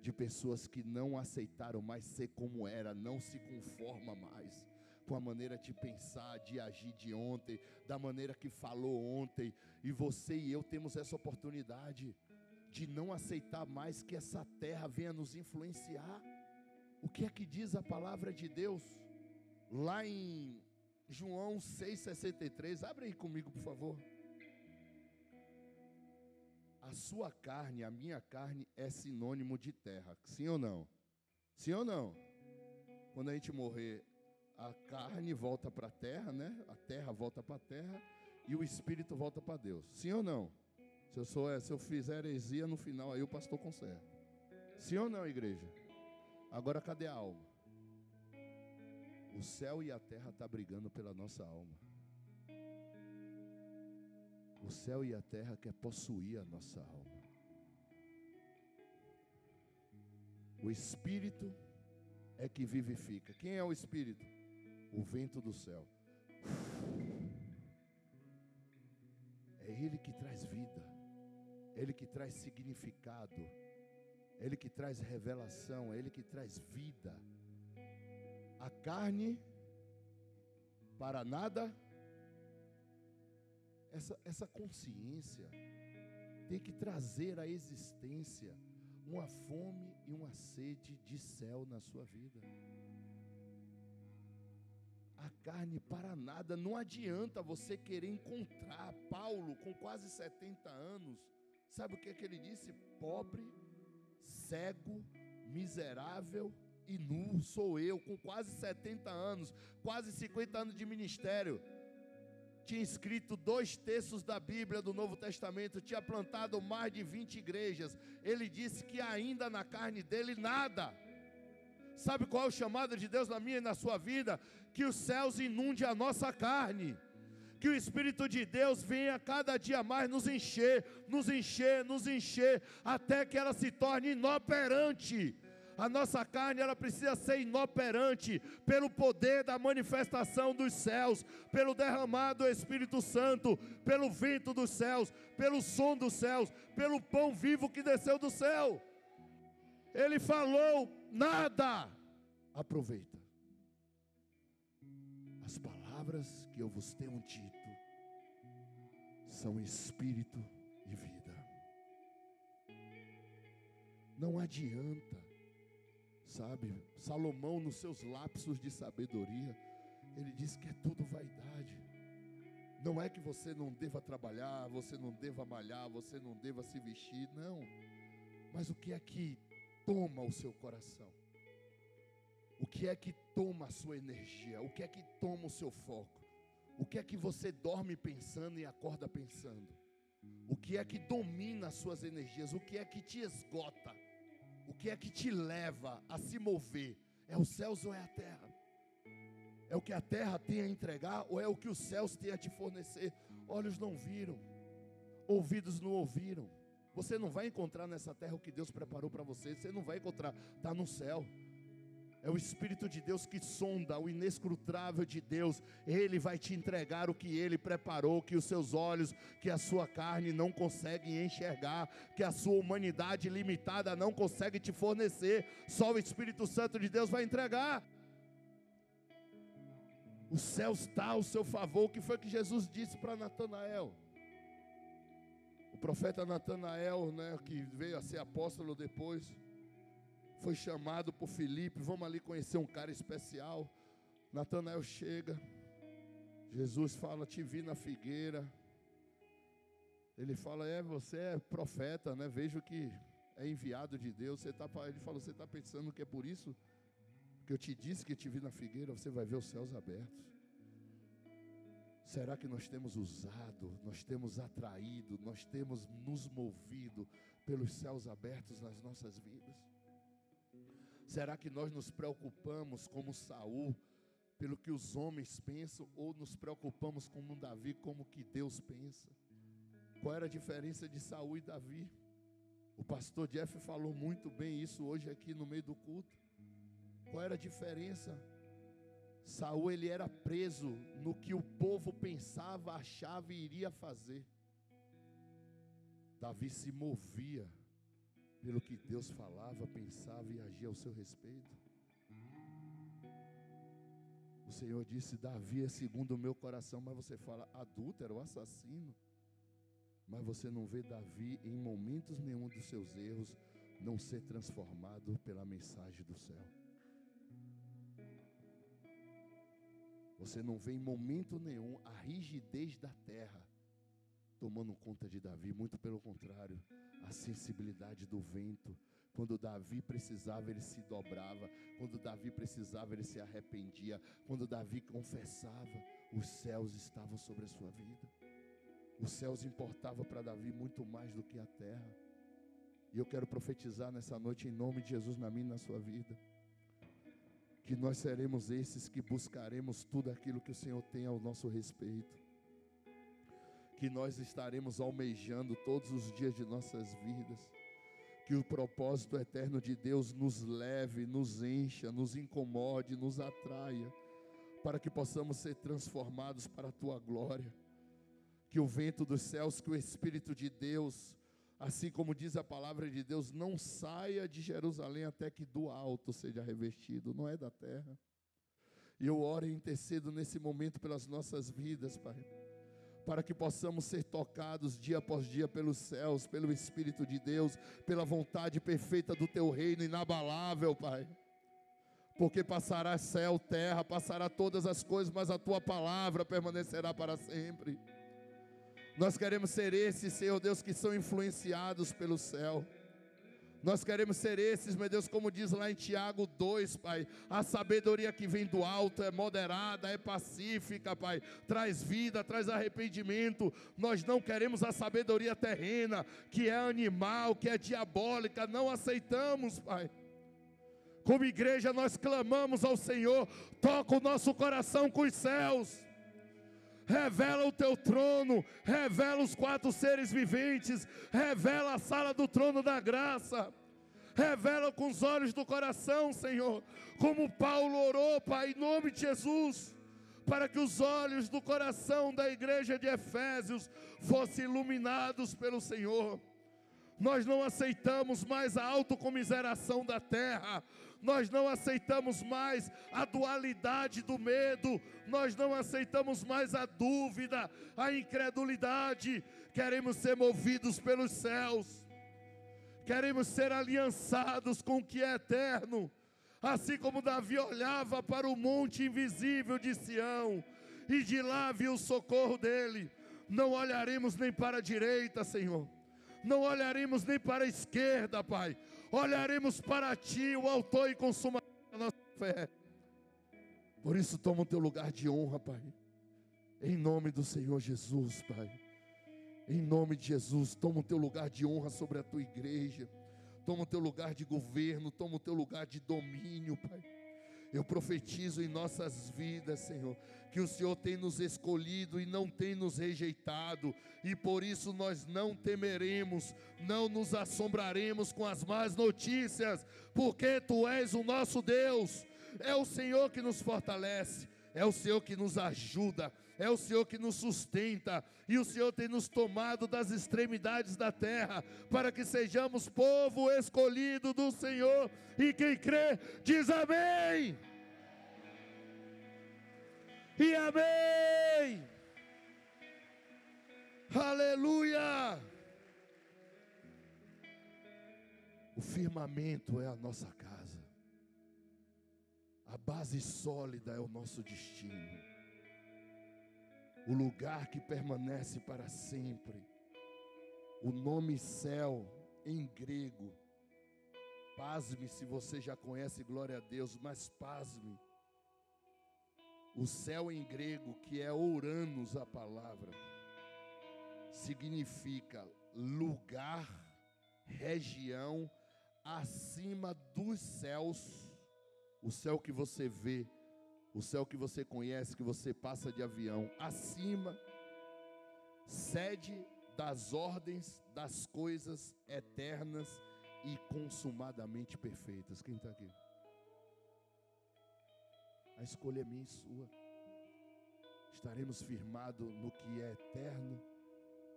de pessoas que não aceitaram mais ser como era, não se conforma mais com a maneira de pensar, de agir de ontem, da maneira que falou ontem, e você e eu temos essa oportunidade de não aceitar mais que essa terra venha nos influenciar. O que é que diz a palavra de Deus? Lá em João 6,63, abre aí comigo, por favor. A sua carne, a minha carne, é sinônimo de terra, sim ou não? Sim ou não? Quando a gente morrer, a carne volta para a terra, né? A terra volta para a terra e o espírito volta para Deus. Sim ou não? Se eu, sou, se eu fizer heresia no final, aí o pastor conserta. Sim ou não, igreja? Agora cadê a alma? O céu e a terra estão tá brigando pela nossa alma. O céu e a terra quer possuir a nossa alma. O Espírito é que vivifica. Quem é o Espírito? O vento do céu. É Ele que traz vida. É Ele que traz significado é Ele que traz revelação, é Ele que traz vida. A carne, para nada, essa, essa consciência tem que trazer à existência uma fome e uma sede de céu na sua vida. A carne para nada, não adianta você querer encontrar Paulo com quase 70 anos. Sabe o que, é que ele disse? Pobre cego, miserável e nu sou eu, com quase 70 anos, quase 50 anos de ministério. Tinha escrito dois terços da Bíblia do Novo Testamento, tinha plantado mais de 20 igrejas. Ele disse que ainda na carne dele nada. Sabe qual é o chamado de Deus na minha e na sua vida? Que os céus inunde a nossa carne que o Espírito de Deus venha cada dia mais nos encher, nos encher, nos encher, até que ela se torne inoperante. A nossa carne ela precisa ser inoperante pelo poder da manifestação dos céus, pelo derramado do Espírito Santo, pelo vento dos céus, pelo som dos céus, pelo pão vivo que desceu do céu. Ele falou: nada. Aproveita as palavras que eu vos tenho dito são espírito e vida. Não adianta, sabe? Salomão, nos seus lapsos de sabedoria, ele diz que é tudo vaidade. Não é que você não deva trabalhar, você não deva malhar, você não deva se vestir, não. Mas o que é que toma o seu coração? O que é que toma a sua energia? O que é que toma o seu foco? O que é que você dorme pensando e acorda pensando? O que é que domina as suas energias? O que é que te esgota? O que é que te leva a se mover? É os céus ou é a terra? É o que a terra tem a entregar ou é o que os céus têm a te fornecer? Olhos não viram, ouvidos não ouviram. Você não vai encontrar nessa terra o que Deus preparou para você. Você não vai encontrar, está no céu. É o Espírito de Deus que sonda o inescrutável de Deus. Ele vai te entregar o que ele preparou, que os seus olhos, que a sua carne não conseguem enxergar, que a sua humanidade limitada não consegue te fornecer. Só o Espírito Santo de Deus vai entregar. O céu está ao seu favor. O que foi que Jesus disse para Natanael? O profeta Natanael, né, que veio a ser apóstolo depois, foi chamado por Filipe, vamos ali conhecer um cara especial. Natanael chega, Jesus fala, te vi na figueira. Ele fala, é, você é profeta, né? Vejo que é enviado de Deus. Você tá, ele falou, você está pensando que é por isso que eu te disse que te vi na figueira? Você vai ver os céus abertos. Será que nós temos usado, nós temos atraído, nós temos nos movido pelos céus abertos nas nossas vidas? Será que nós nos preocupamos como Saul pelo que os homens pensam ou nos preocupamos como Davi como que Deus pensa? Qual era a diferença de Saul e Davi? O pastor Jeff falou muito bem isso hoje aqui no meio do culto. Qual era a diferença? Saul ele era preso no que o povo pensava, achava e iria fazer. Davi se movia pelo que Deus falava, pensava e agia ao seu respeito. O Senhor disse: Davi é segundo o meu coração, mas você fala adúltero, assassino. Mas você não vê Davi em momentos nenhum dos seus erros não ser transformado pela mensagem do céu. Você não vê em momento nenhum a rigidez da terra tomando conta de Davi, muito pelo contrário a sensibilidade do vento. Quando Davi precisava, ele se dobrava. Quando Davi precisava, ele se arrependia. Quando Davi confessava, os céus estavam sobre a sua vida. Os céus importavam para Davi muito mais do que a terra. E eu quero profetizar nessa noite em nome de Jesus na minha e na sua vida. Que nós seremos esses que buscaremos tudo aquilo que o Senhor tem ao nosso respeito que nós estaremos almejando todos os dias de nossas vidas. Que o propósito eterno de Deus nos leve, nos encha, nos incomode, nos atraia, para que possamos ser transformados para a tua glória. Que o vento dos céus, que o Espírito de Deus, assim como diz a palavra de Deus, não saia de Jerusalém até que do alto seja revestido, não é da terra. E eu oro e intercedo nesse momento pelas nossas vidas, Pai para que possamos ser tocados dia após dia pelos céus, pelo Espírito de Deus, pela vontade perfeita do teu reino inabalável, Pai. Porque passará céu, terra, passará todas as coisas, mas a tua palavra permanecerá para sempre. Nós queremos ser esses, Senhor Deus, que são influenciados pelo céu. Nós queremos ser esses, meu Deus, como diz lá em Tiago 2, Pai. A sabedoria que vem do alto é moderada, é pacífica, Pai. Traz vida, traz arrependimento. Nós não queremos a sabedoria terrena, que é animal, que é diabólica. Não aceitamos, Pai. Como igreja, nós clamamos ao Senhor. Toca o nosso coração com os céus revela o teu trono, revela os quatro seres viventes, revela a sala do trono da graça. Revela com os olhos do coração, Senhor, como Paulo orou, Pai, em nome de Jesus, para que os olhos do coração da igreja de Efésios fossem iluminados pelo Senhor. Nós não aceitamos mais a autocomiseração da terra, nós não aceitamos mais a dualidade do medo, nós não aceitamos mais a dúvida, a incredulidade, queremos ser movidos pelos céus, queremos ser aliançados com o que é eterno, assim como Davi olhava para o monte invisível de Sião, e de lá viu o socorro dele, não olharemos nem para a direita, Senhor, não olharemos nem para a esquerda, Pai, olharemos para Ti, o Autor e Consumador da nossa fé. Por isso, toma o teu lugar de honra, Pai. Em nome do Senhor Jesus, Pai. Em nome de Jesus, toma o teu lugar de honra sobre a tua igreja. Toma o teu lugar de governo, toma o teu lugar de domínio, Pai. Eu profetizo em nossas vidas, Senhor, que o Senhor tem nos escolhido e não tem nos rejeitado, e por isso nós não temeremos, não nos assombraremos com as más notícias, porque Tu és o nosso Deus, é o Senhor que nos fortalece, é o Senhor que nos ajuda, é o Senhor que nos sustenta, e o Senhor tem nos tomado das extremidades da terra, para que sejamos povo escolhido do Senhor, e quem crê, diz amém. E amém. Aleluia. O firmamento é a nossa casa. A base sólida é o nosso destino o lugar que permanece para sempre. O nome céu em grego, pasme se você já conhece, glória a Deus, mas pasme. O céu em grego, que é Ouranos a palavra, significa lugar, região acima dos céus, o céu que você vê, o céu que você conhece, que você passa de avião, acima, sede das ordens das coisas eternas e consumadamente perfeitas. Quem está aqui? A escolha é minha e sua. Estaremos firmados no que é eterno,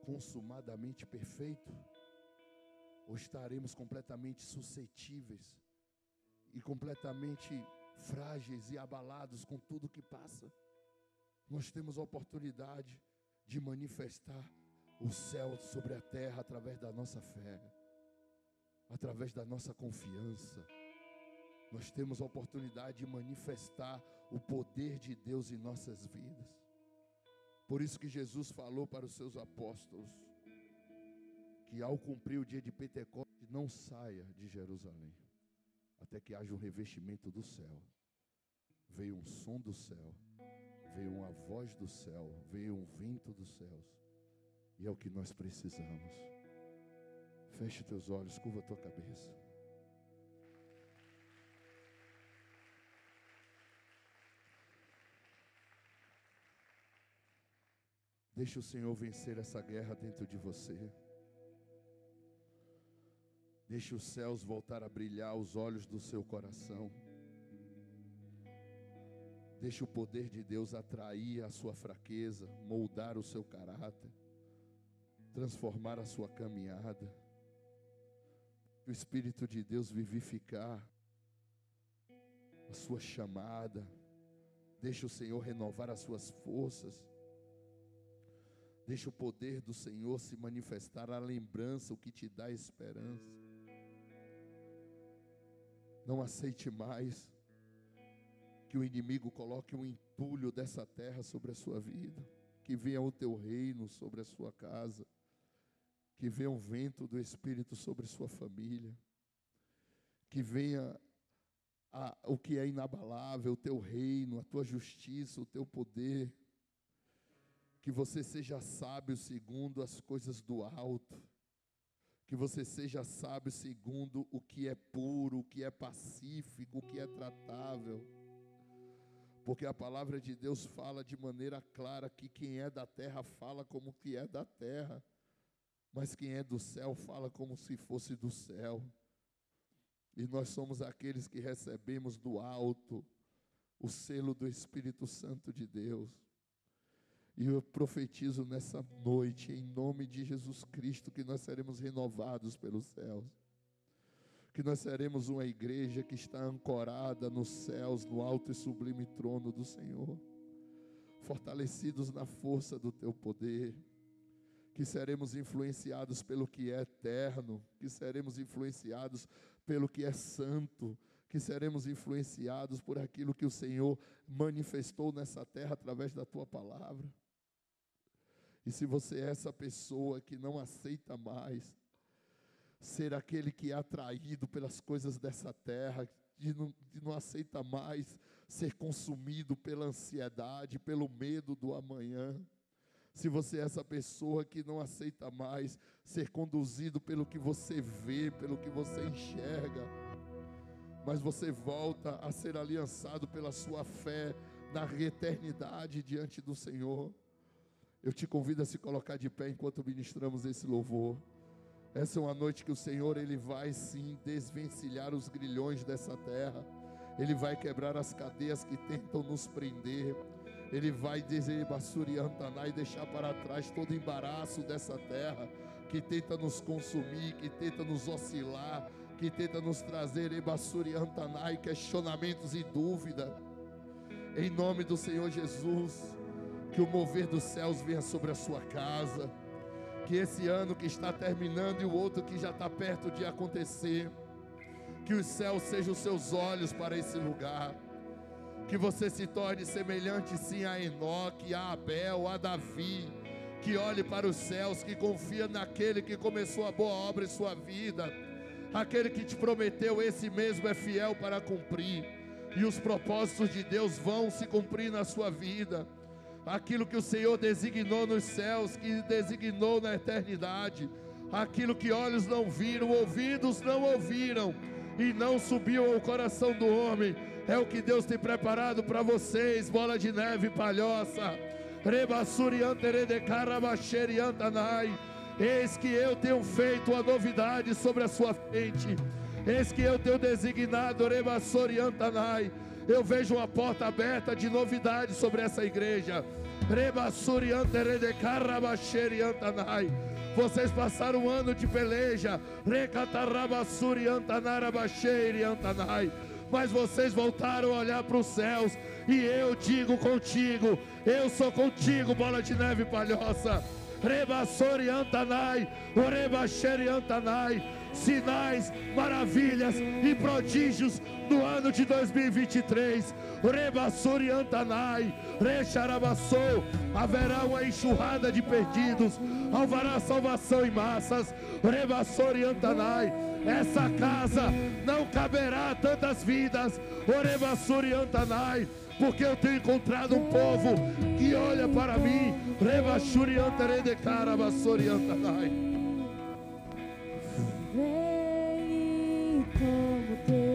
consumadamente perfeito? Ou estaremos completamente suscetíveis e completamente frágeis e abalados com tudo que passa, nós temos a oportunidade de manifestar o céu sobre a terra através da nossa fé, através da nossa confiança. Nós temos a oportunidade de manifestar o poder de Deus em nossas vidas. Por isso que Jesus falou para os seus apóstolos que ao cumprir o dia de Pentecostes não saia de Jerusalém até que haja um revestimento do céu. Veio um som do céu, veio uma voz do céu, veio um vento dos céus. E é o que nós precisamos. Feche teus olhos, curva tua cabeça. Deixe o Senhor vencer essa guerra dentro de você. Deixe os céus voltar a brilhar os olhos do seu coração. Deixe o poder de Deus atrair a sua fraqueza, moldar o seu caráter, transformar a sua caminhada. O Espírito de Deus vivificar a sua chamada. Deixe o Senhor renovar as suas forças. Deixe o poder do Senhor se manifestar, a lembrança, o que te dá esperança. Não aceite mais que o inimigo coloque um entulho dessa terra sobre a sua vida, que venha o teu reino sobre a sua casa, que venha o vento do Espírito sobre sua família, que venha a, o que é inabalável, o teu reino, a tua justiça, o teu poder, que você seja sábio segundo as coisas do alto, que você seja sábio segundo o que é puro, o que é pacífico, o que é tratável. Porque a palavra de Deus fala de maneira clara que quem é da terra fala como que é da terra, mas quem é do céu fala como se fosse do céu. E nós somos aqueles que recebemos do alto o selo do Espírito Santo de Deus. E eu profetizo nessa noite, em nome de Jesus Cristo, que nós seremos renovados pelos céus. Que nós seremos uma igreja que está ancorada nos céus, no alto e sublime trono do Senhor. Fortalecidos na força do teu poder. Que seremos influenciados pelo que é eterno. Que seremos influenciados pelo que é santo que seremos influenciados por aquilo que o Senhor manifestou nessa terra através da tua palavra. E se você é essa pessoa que não aceita mais ser aquele que é atraído pelas coisas dessa terra, de não, não aceita mais ser consumido pela ansiedade, pelo medo do amanhã. Se você é essa pessoa que não aceita mais ser conduzido pelo que você vê, pelo que você enxerga, mas você volta a ser aliançado pela sua fé na eternidade diante do Senhor. Eu te convido a se colocar de pé enquanto ministramos esse louvor. Essa é uma noite que o Senhor ele vai sim desvencilhar os grilhões dessa terra. Ele vai quebrar as cadeias que tentam nos prender. Ele vai dizer Bassuriantaná e deixar para trás todo embaraço dessa terra que tenta nos consumir, que tenta nos oscilar, que tenta nos trazer Ebassuriantaná e questionamentos e dúvida. Em nome do Senhor Jesus, que o mover dos céus venha sobre a sua casa que esse ano que está terminando e o outro que já está perto de acontecer, que os céus sejam os seus olhos para esse lugar, que você se torne semelhante sim a Enoque, a Abel, a Davi, que olhe para os céus, que confia naquele que começou a boa obra em sua vida, aquele que te prometeu, esse mesmo é fiel para cumprir, e os propósitos de Deus vão se cumprir na sua vida aquilo que o Senhor designou nos céus, que designou na eternidade, aquilo que olhos não viram, ouvidos não ouviram e não subiu ao coração do homem, é o que Deus tem preparado para vocês, bola de neve palhoça. Eis que eu tenho feito uma novidade sobre a sua frente. Eis que eu tenho designado Rebassoriantanai eu vejo uma porta aberta de novidade sobre essa igreja. Vocês passaram um ano de peleja. Mas vocês voltaram a olhar para os céus. E eu digo contigo: Eu sou contigo, bola de neve palhoça. Rebassoriantanai, Orebacheriantanai sinais, maravilhas e prodígios no ano de 2023. Rebassuri Antanai, Recharabassou, haverá uma enxurrada de perdidos, haverá salvação em massas. Rebassuri Antanai, essa casa não caberá tantas vidas. Orebassuri Antanai, porque eu tenho encontrado um povo que olha para mim. Rebashuri Antanai de Carabassuri Antanai. Vem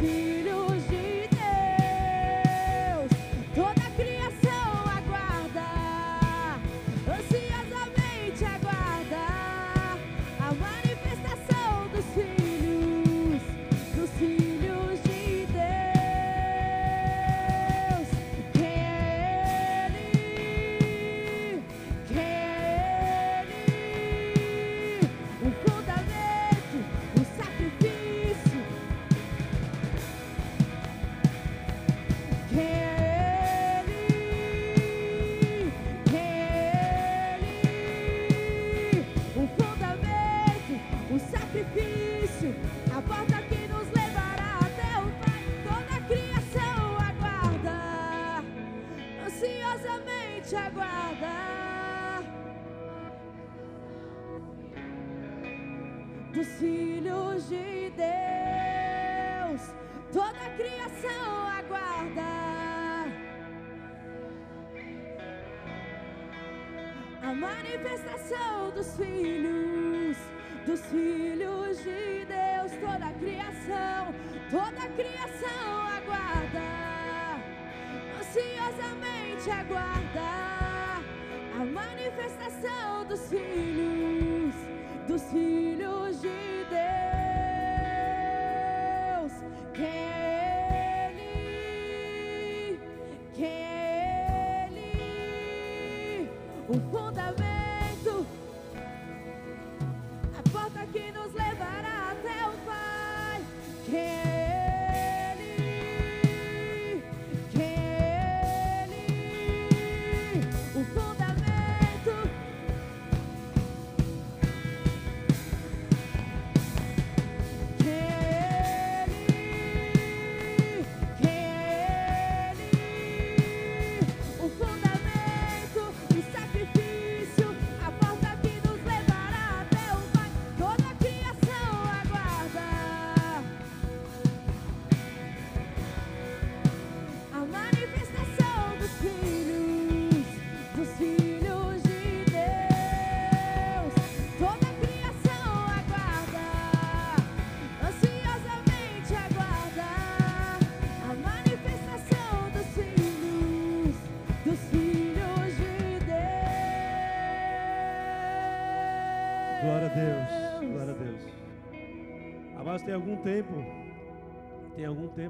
dos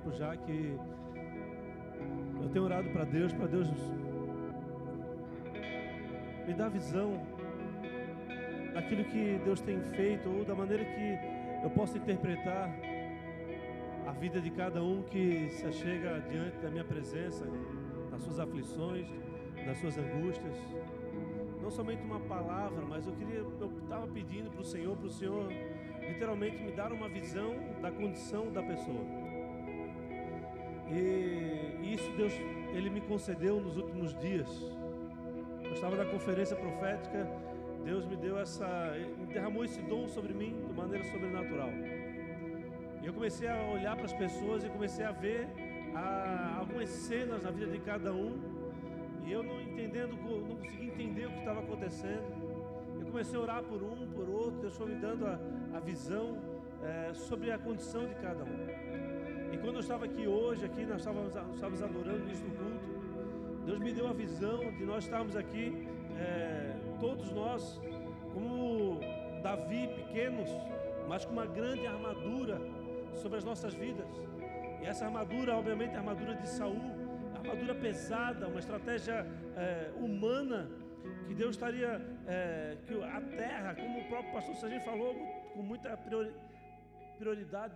tempo já que eu tenho orado para Deus, para Deus me dar visão daquilo que Deus tem feito ou da maneira que eu posso interpretar a vida de cada um que se achega diante da minha presença, nas suas aflições, nas suas angústias não somente uma palavra, mas eu queria, eu estava pedindo para o Senhor, para o Senhor literalmente me dar uma visão da condição da pessoa. E isso Deus, Ele me concedeu nos últimos dias. Eu estava na conferência profética, Deus me deu essa, derramou esse dom sobre mim de maneira sobrenatural. E eu comecei a olhar para as pessoas e comecei a ver ah, algumas cenas na vida de cada um. E eu não entendendo, não conseguia entender o que estava acontecendo. Eu comecei a orar por um, por outro. Deus foi me dando a, a visão eh, sobre a condição de cada um. E quando eu estava aqui hoje, aqui nós estávamos, estávamos adorando isso no culto. Deus me deu a visão de nós estarmos aqui, eh, todos nós, como Davi, pequenos, mas com uma grande armadura sobre as nossas vidas. E essa armadura, obviamente, é a armadura de Saul, armadura pesada, uma estratégia eh, humana que Deus estaria, eh, que a terra, como o próprio pastor Serginho falou, com muita priori- prioridade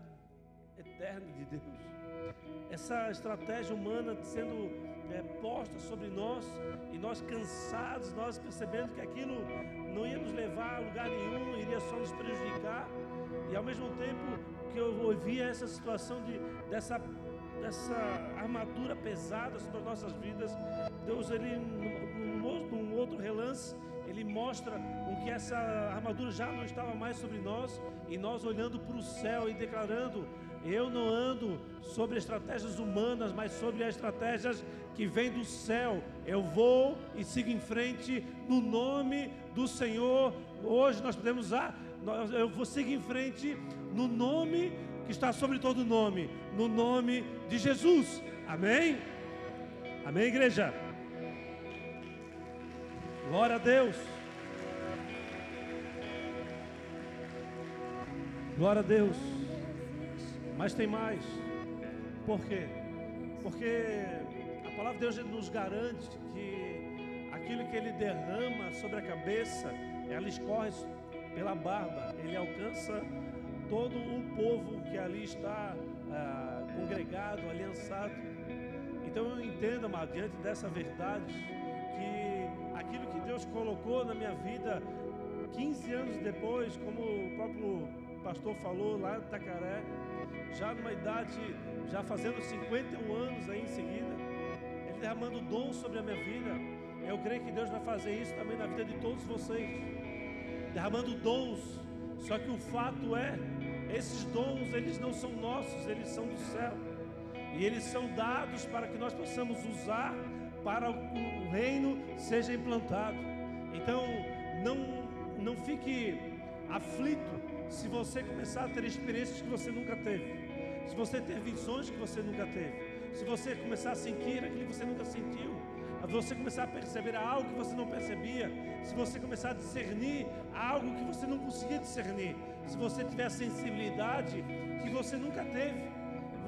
eterna de Deus. essa estratégia humana sendo é, posta sobre nós e nós cansados, nós percebendo que aquilo não ia nos levar a lugar nenhum, iria só nos prejudicar. E ao mesmo tempo que eu ouvia essa situação de, dessa, dessa armadura pesada sobre as nossas vidas, Deus, ele, num, num outro relance, ele mostra com que essa armadura já não estava mais sobre nós, e nós olhando para o céu e declarando: Eu não ando sobre estratégias humanas, mas sobre as estratégias que vêm do céu. Eu vou e sigo em frente no nome do Senhor. Hoje nós podemos usar, eu vou seguir em frente no nome que está sobre todo nome, no nome de Jesus. Amém? Amém, igreja? Glória a Deus. Glória a Deus. Mas tem mais. Por quê? Porque a palavra de Deus nos garante que aquilo que Ele derrama sobre a cabeça, ela escorre pela barba, Ele alcança todo o povo que ali está ah, congregado, aliançado. Então eu entendo, amado, diante dessa verdade, que aquilo que Deus colocou na minha vida 15 anos depois, como o próprio pastor falou lá em Tacaré, já numa idade, já fazendo 51 anos aí em seguida, ele derramando dom sobre a minha vida. Eu creio que Deus vai fazer isso também na vida de todos vocês, derramando dons. Só que o fato é, esses dons eles não são nossos, eles são do céu. E eles são dados para que nós possamos usar para o reino seja implantado. Então, não, não fique aflito se você começar a ter experiências que você nunca teve, se você ter visões que você nunca teve, se você começar a sentir aquilo que você nunca sentiu, a você começar a perceber algo que você não percebia, se você começar a discernir algo que você não conseguia discernir, se você tiver sensibilidade que você nunca teve.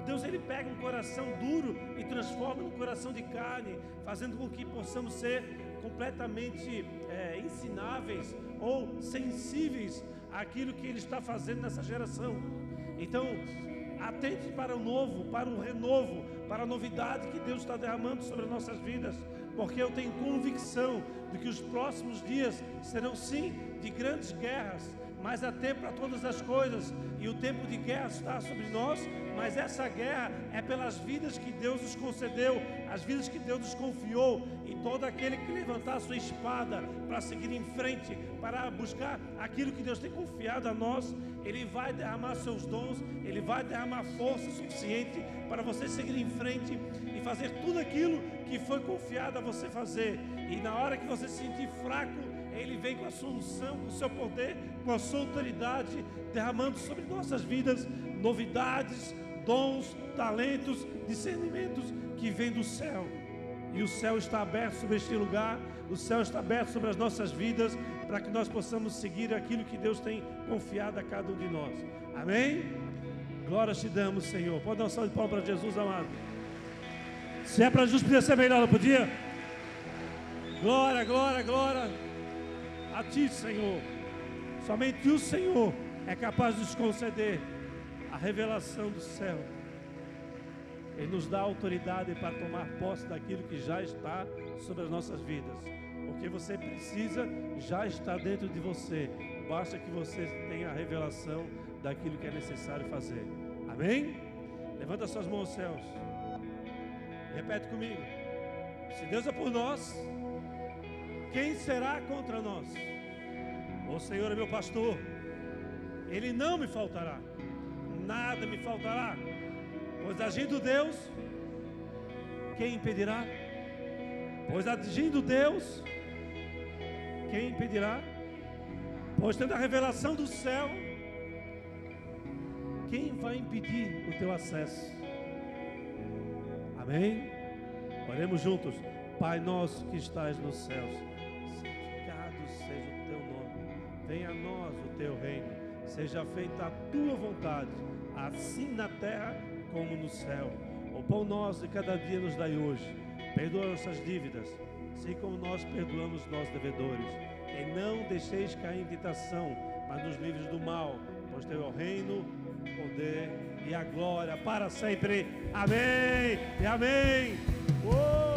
Deus ele pega um coração duro e transforma num coração de carne, fazendo com que possamos ser completamente é, ensináveis ou sensíveis àquilo que Ele está fazendo nessa geração. Então, atente para o novo, para o renovo, para a novidade que Deus está derramando sobre as nossas vidas, porque eu tenho convicção de que os próximos dias serão sim de grandes guerras, mas há tempo para todas as coisas, e o tempo de guerra está sobre nós, mas essa guerra é pelas vidas que Deus nos concedeu, as vidas que Deus nos confiou, e todo aquele que levantar a sua espada para seguir em frente, para buscar aquilo que Deus tem confiado a nós, ele vai derramar seus dons, ele vai derramar força suficiente para você seguir em frente e fazer tudo aquilo que foi confiado a você fazer. E na hora que você se sentir fraco, ele vem com a solução, com o seu poder, com a sua autoridade, derramando sobre nossas vidas novidades, dons, talentos, discernimentos que vêm do céu. E o céu está aberto sobre este lugar, o céu está aberto sobre as nossas vidas, para que nós possamos seguir aquilo que Deus tem confiado a cada um de nós. Amém? Glória te damos, Senhor. Pode dar um salve de palmas para Jesus, amado. Se é para Jesus, podia ser melhor, não podia? Glória, glória, glória a Ti, Senhor. Somente o Senhor é capaz de nos conceder a revelação do céu. Ele nos dá autoridade para tomar posse daquilo que já está sobre as nossas vidas. Porque você precisa, já está dentro de você. Basta que você tenha a revelação daquilo que é necessário fazer. Amém? Levanta suas mãos aos céus. Repete comigo. Se Deus é por nós, quem será contra nós? O Senhor é meu pastor, Ele não me faltará, nada me faltará, pois agindo Deus, quem impedirá? Pois agindo Deus, quem impedirá? Pois tendo a revelação do céu, quem vai impedir o teu acesso? Amém? Oremos juntos. Pai nosso que estás nos céus venha a nós o teu reino, seja feita a tua vontade, assim na terra como no céu. O pão nosso de cada dia nos dai hoje. Perdoa nossas dívidas, assim como nós perdoamos nossos devedores. E não deixeis cair em tentação, mas nos livres do mal, pois teu é o reino, o poder e a glória para sempre. Amém e amém.